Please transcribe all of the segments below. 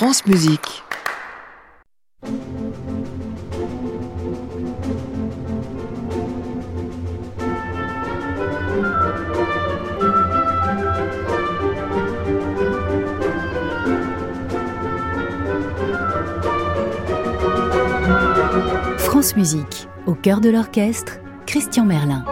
France Musique. France Musique, au cœur de l'orchestre, Christian Merlin.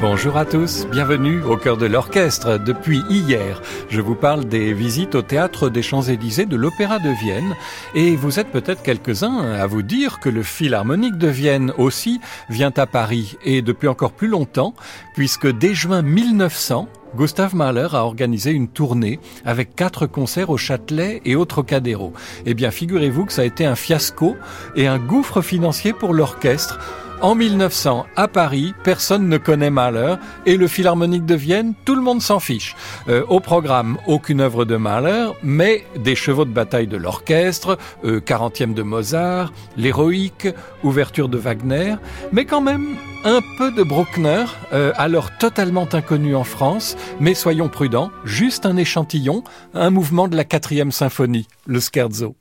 Bonjour à tous, bienvenue au cœur de l'orchestre. Depuis hier, je vous parle des visites au théâtre des Champs-Élysées de l'Opéra de Vienne et vous êtes peut-être quelques-uns à vous dire que le Philharmonique de Vienne aussi vient à Paris et depuis encore plus longtemps puisque dès juin 1900, Gustav Mahler a organisé une tournée avec quatre concerts au Châtelet et au Trocadéro. Eh bien, figurez-vous que ça a été un fiasco et un gouffre financier pour l'orchestre. En 1900, à Paris, personne ne connaît Mahler et le Philharmonique de Vienne, tout le monde s'en fiche. Euh, au programme, aucune œuvre de Mahler, mais des chevaux de bataille de l'orchestre, euh, 40e de Mozart, l'héroïque, ouverture de Wagner, mais quand même un peu de Bruckner, euh, alors totalement inconnu en France, mais soyons prudents, juste un échantillon, un mouvement de la quatrième symphonie, le scherzo.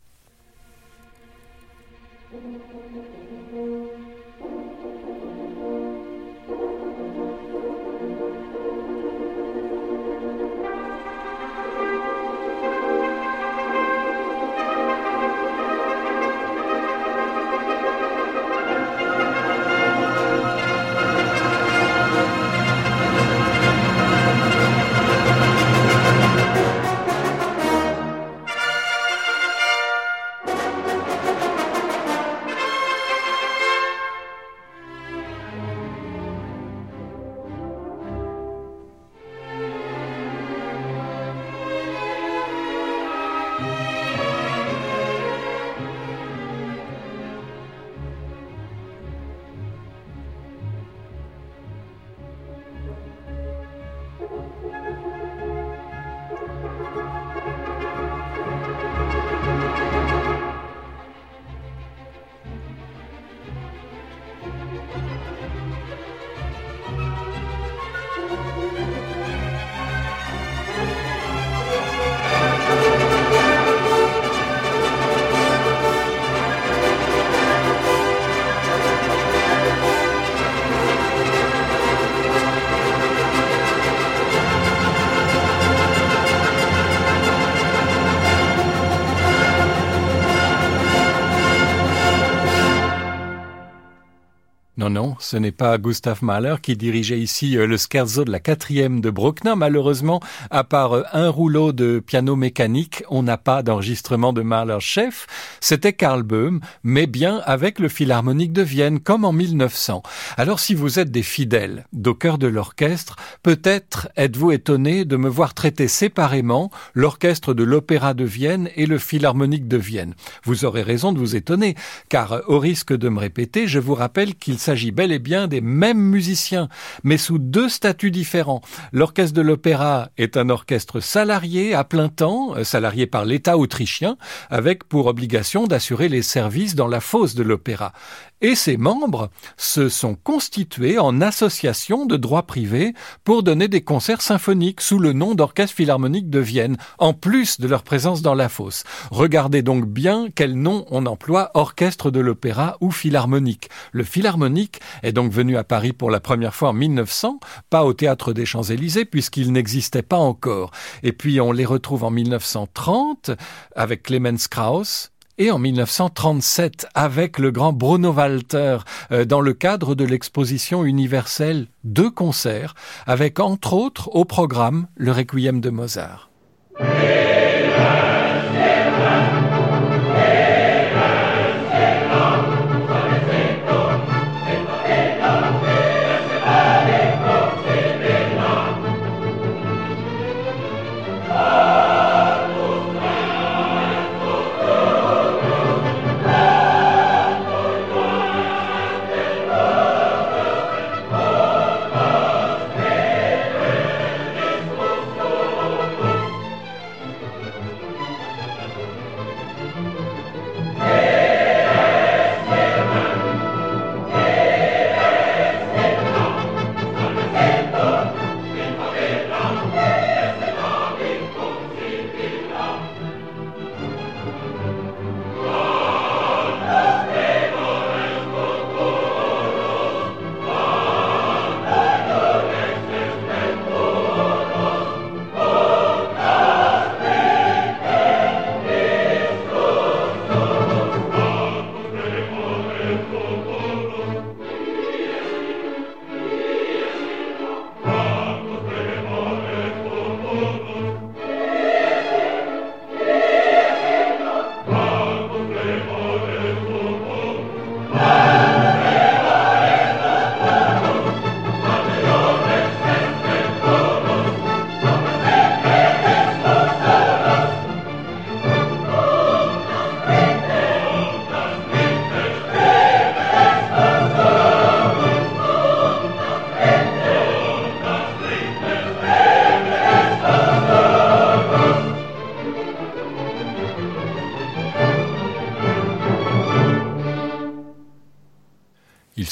Non, ce n'est pas Gustav Mahler qui dirigeait ici euh, le scherzo de la quatrième de Bruckner. Malheureusement, à part euh, un rouleau de piano mécanique, on n'a pas d'enregistrement de Mahler chef. C'était Karl Böhm, mais bien avec le Philharmonique de Vienne, comme en 1900. Alors si vous êtes des fidèles d'au de l'orchestre, peut-être êtes-vous étonné de me voir traiter séparément l'orchestre de l'Opéra de Vienne et le Philharmonique de Vienne. Vous aurez raison de vous étonner, car au risque de me répéter, je vous rappelle qu'il s'agit bel et bien des mêmes musiciens, mais sous deux statuts différents. L'orchestre de l'opéra est un orchestre salarié à plein temps, euh, salarié par l'État autrichien, avec pour obligation d'assurer les services dans la fosse de l'opéra. Et ses membres se sont constitués en association de droit privé pour donner des concerts symphoniques sous le nom d'Orchestre Philharmonique de Vienne, en plus de leur présence dans la fosse. Regardez donc bien quel nom on emploie orchestre de l'opéra ou philharmonique. Le philharmonique est donc venu à Paris pour la première fois en 1900, pas au théâtre des Champs-Élysées puisqu'il n'existait pas encore. Et puis on les retrouve en 1930 avec Clemens Krauss, et en 1937 avec le grand Bruno Walter euh, dans le cadre de l'exposition universelle Deux concerts avec entre autres au programme le Requiem de Mozart.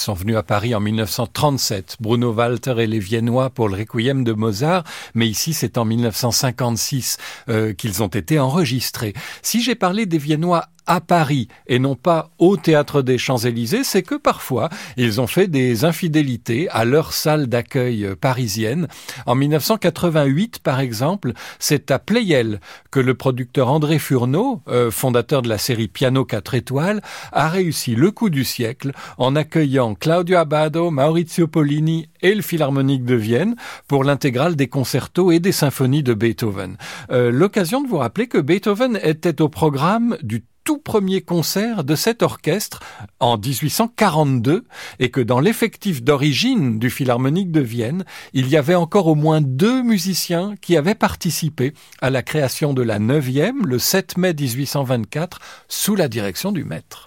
Sont venus à Paris en 1937. Bruno Walter et les Viennois pour le Requiem de Mozart, mais ici c'est en 1956 euh, qu'ils ont été enregistrés. Si j'ai parlé des Viennois à Paris et non pas au théâtre des Champs-Élysées, c'est que parfois ils ont fait des infidélités à leur salle d'accueil parisienne. En 1988, par exemple, c'est à Pleyel que le producteur André Furneau, euh, fondateur de la série Piano 4 étoiles, a réussi le coup du siècle en accueillant Claudio Abbado, Maurizio Pollini et le Philharmonique de Vienne pour l'intégrale des concertos et des symphonies de Beethoven. Euh, l'occasion de vous rappeler que Beethoven était au programme du tout premier concert de cet orchestre en 1842 et que dans l'effectif d'origine du Philharmonique de Vienne, il y avait encore au moins deux musiciens qui avaient participé à la création de la neuvième le 7 mai 1824 sous la direction du maître.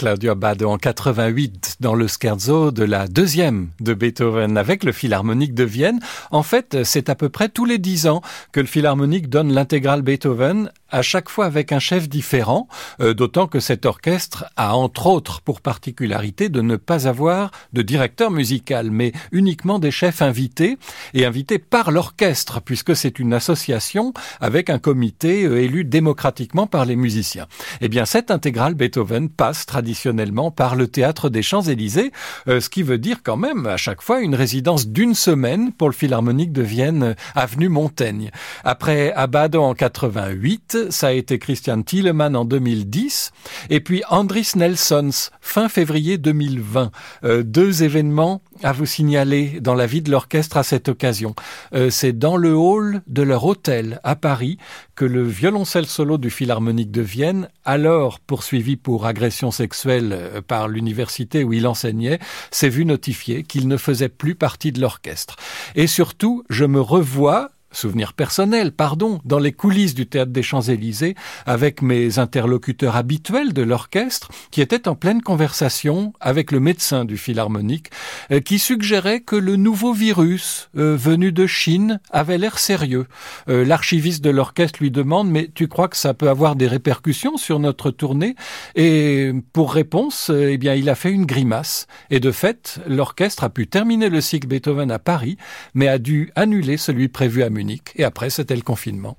Claudio Abbado en 88 dans le scherzo de la deuxième de Beethoven avec le Philharmonique de Vienne. En fait, c'est à peu près tous les dix ans que le Philharmonique donne l'intégrale Beethoven à chaque fois avec un chef différent, euh, d'autant que cet orchestre a entre autres pour particularité de ne pas avoir de directeur musical, mais uniquement des chefs invités, et invités par l'orchestre, puisque c'est une association avec un comité euh, élu démocratiquement par les musiciens. Eh bien, cette intégrale Beethoven passe traditionnellement par le théâtre des Champs-Élysées, euh, ce qui veut dire quand même à chaque fois une résidence d'une semaine pour le Philharmonique de Vienne, avenue Montaigne. Après Abado en 88, ça a été Christian Thielemann en 2010, et puis Andris Nelsons fin février 2020. Euh, deux événements à vous signaler dans la vie de l'orchestre à cette occasion. Euh, c'est dans le hall de leur hôtel à Paris que le violoncelle solo du Philharmonique de Vienne, alors poursuivi pour agression sexuelle euh, par l'université où il enseignait, s'est vu notifier qu'il ne faisait plus partie de l'orchestre. Et surtout, je me revois souvenir personnel, pardon, dans les coulisses du théâtre des Champs-Élysées, avec mes interlocuteurs habituels de l'orchestre, qui étaient en pleine conversation avec le médecin du Philharmonique, euh, qui suggérait que le nouveau virus euh, venu de Chine avait l'air sérieux. Euh, l'archiviste de l'orchestre lui demande Mais tu crois que ça peut avoir des répercussions sur notre tournée? Et pour réponse, eh bien, il a fait une grimace. Et de fait, l'orchestre a pu terminer le cycle Beethoven à Paris, mais a dû annuler celui prévu à et après, c'était le confinement.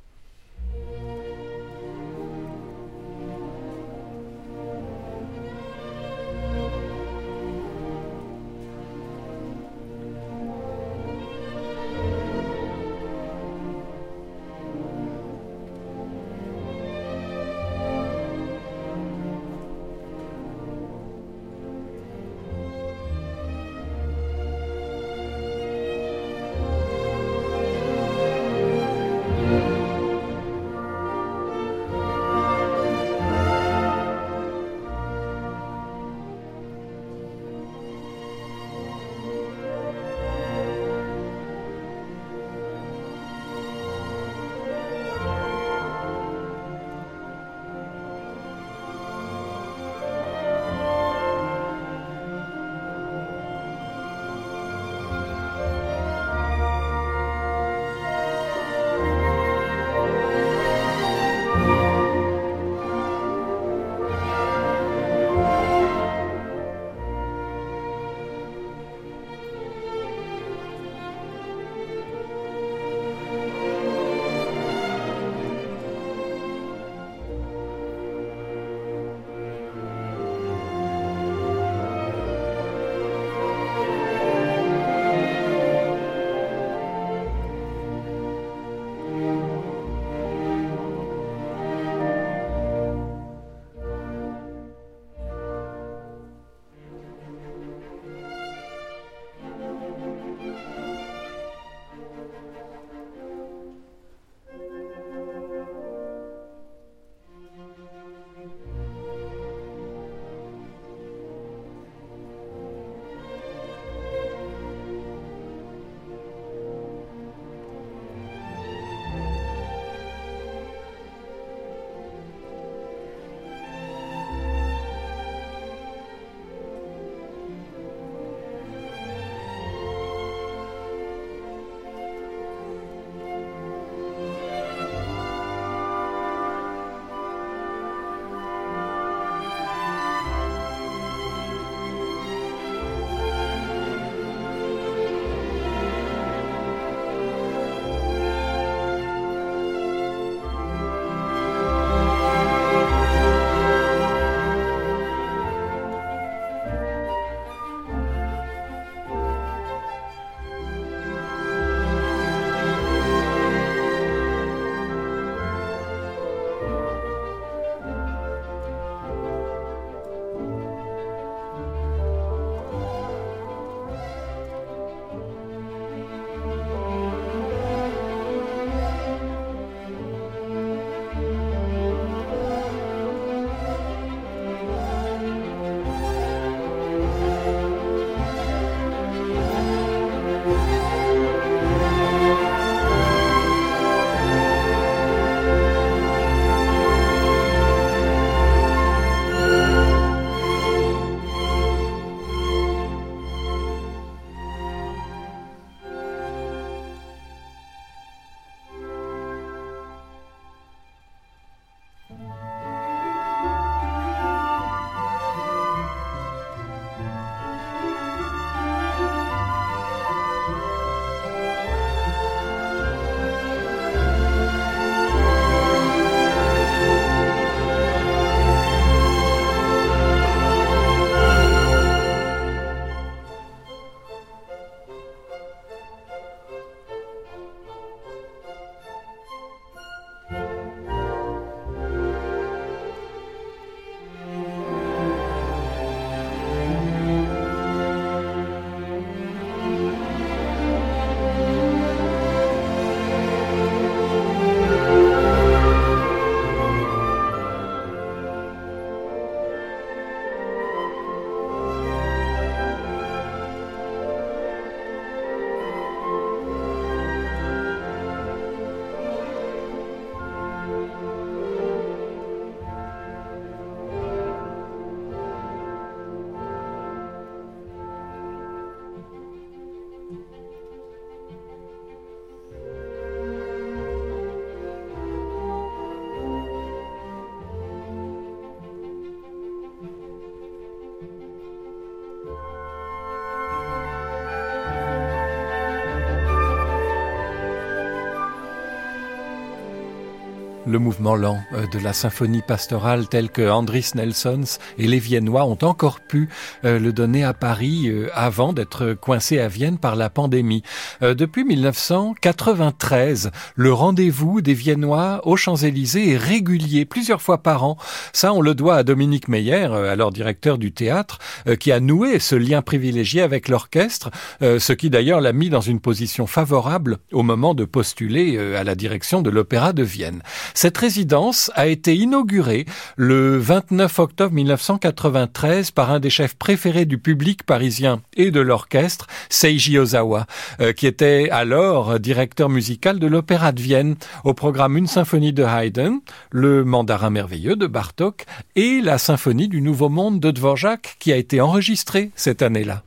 Le mouvement lent euh, de la symphonie pastorale tel que Andris Nelsons et les Viennois ont encore pu euh, le donner à Paris euh, avant d'être coincé à Vienne par la pandémie. Depuis 1993, le rendez-vous des Viennois aux Champs-Élysées est régulier, plusieurs fois par an. Ça, on le doit à Dominique Meyer, alors directeur du théâtre, qui a noué ce lien privilégié avec l'orchestre, ce qui d'ailleurs l'a mis dans une position favorable au moment de postuler à la direction de l'Opéra de Vienne. Cette résidence a été inaugurée le 29 octobre 1993 par un des chefs préférés du public parisien et de l'orchestre, Seiji Ozawa, euh, qui était alors directeur musical de l'Opéra de Vienne, au programme une symphonie de Haydn, le Mandarin merveilleux de Bartok et la symphonie du Nouveau Monde de Dvorak qui a été enregistrée cette année-là.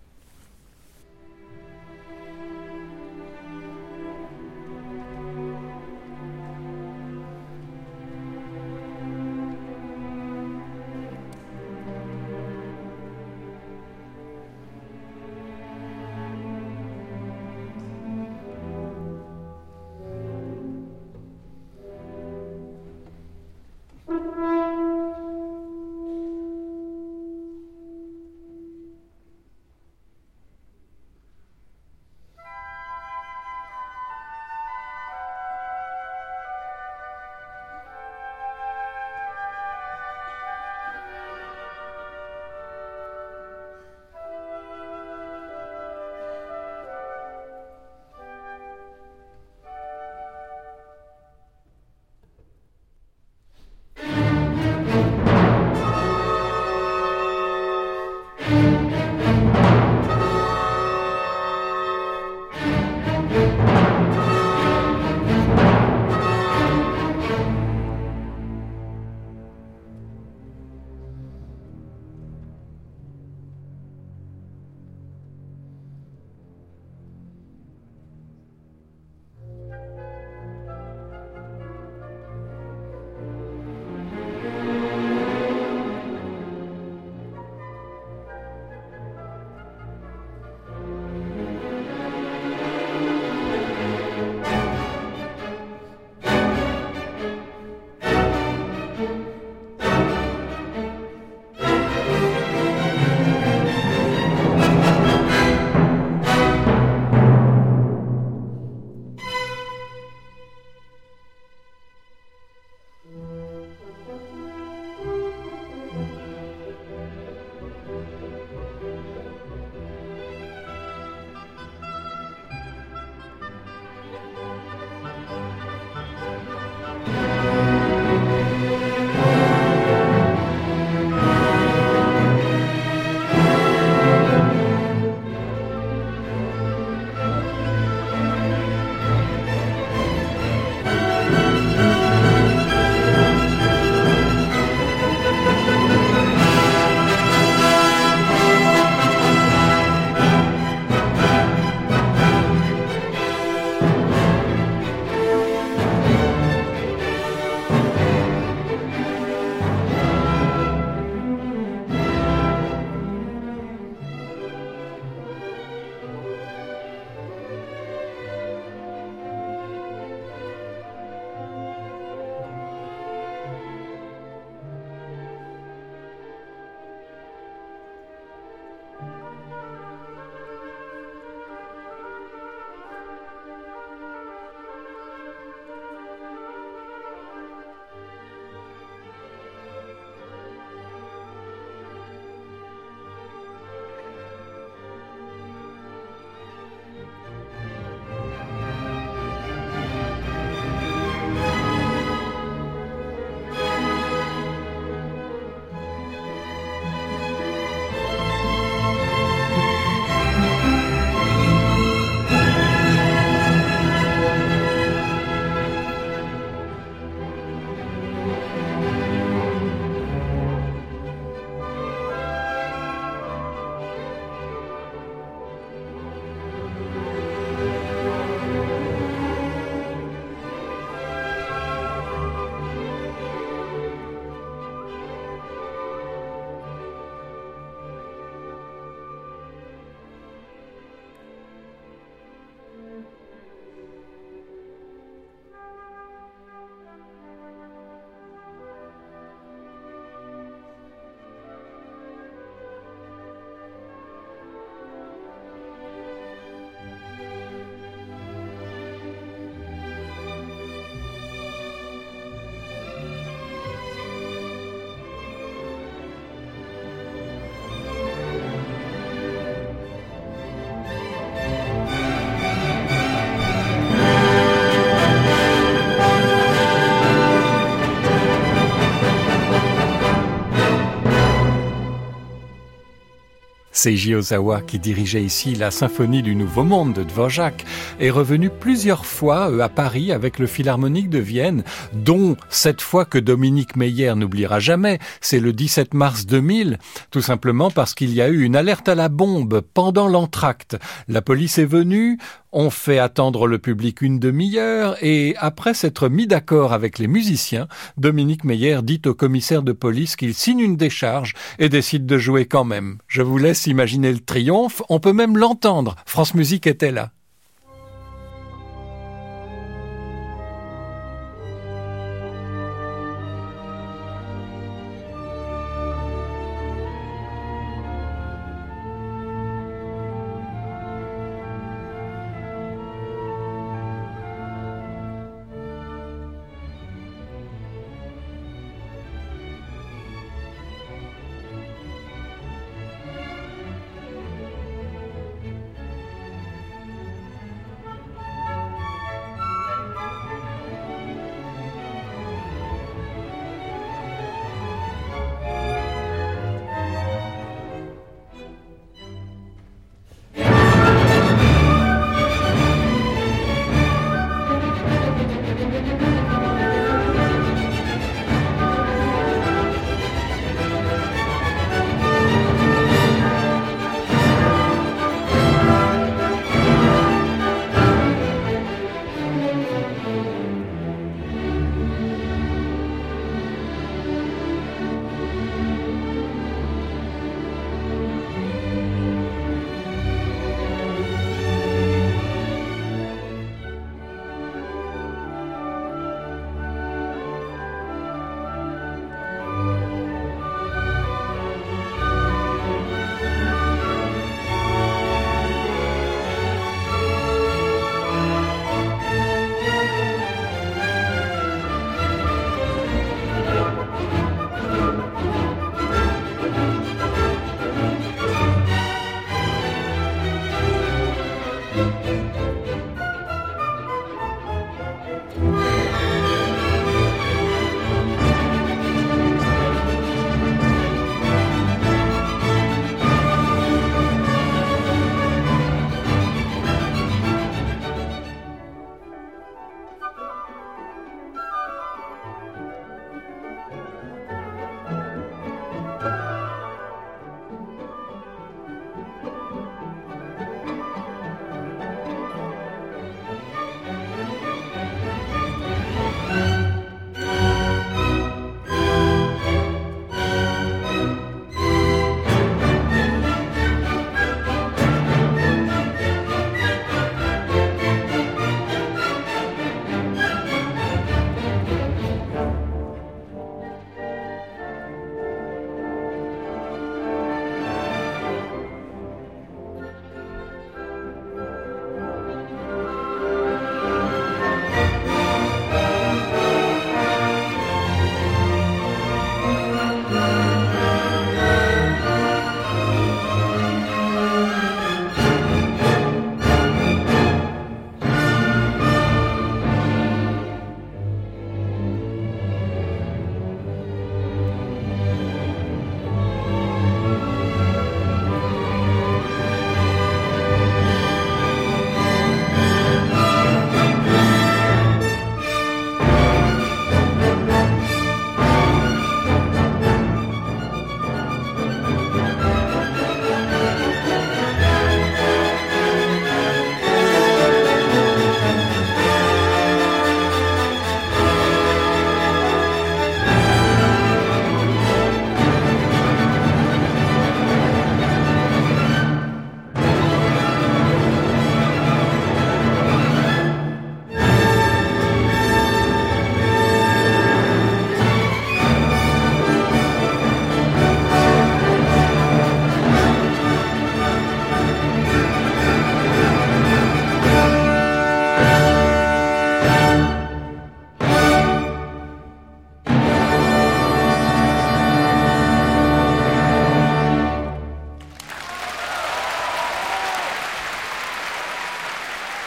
Seiji Ozawa, qui dirigeait ici la symphonie du Nouveau Monde de Dvorak, est revenu plusieurs fois euh, à Paris avec le Philharmonique de Vienne, dont cette fois que Dominique Meyer n'oubliera jamais, c'est le 17 mars 2000, tout simplement parce qu'il y a eu une alerte à la bombe pendant l'entracte. La police est venue, on fait attendre le public une demi-heure et après s'être mis d'accord avec les musiciens, Dominique Meyer dit au commissaire de police qu'il signe une décharge et décide de jouer quand même. Je vous laisse imaginer le triomphe, on peut même l'entendre. France Musique était là.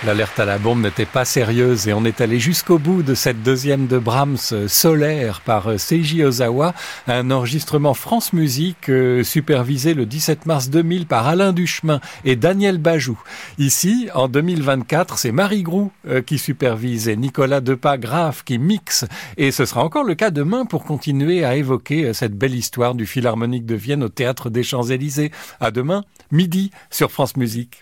L'alerte à la bombe n'était pas sérieuse et on est allé jusqu'au bout de cette deuxième de Brahms euh, solaire par euh, Seiji Ozawa, un enregistrement France Musique euh, supervisé le 17 mars 2000 par Alain Duchemin et Daniel Bajou. Ici, en 2024, c'est Marie Groux qui supervise et Nicolas Depas Graf qui mixe et ce sera encore le cas demain pour continuer à évoquer cette belle histoire du Philharmonique de Vienne au théâtre des Champs-Élysées. À demain, midi sur France Musique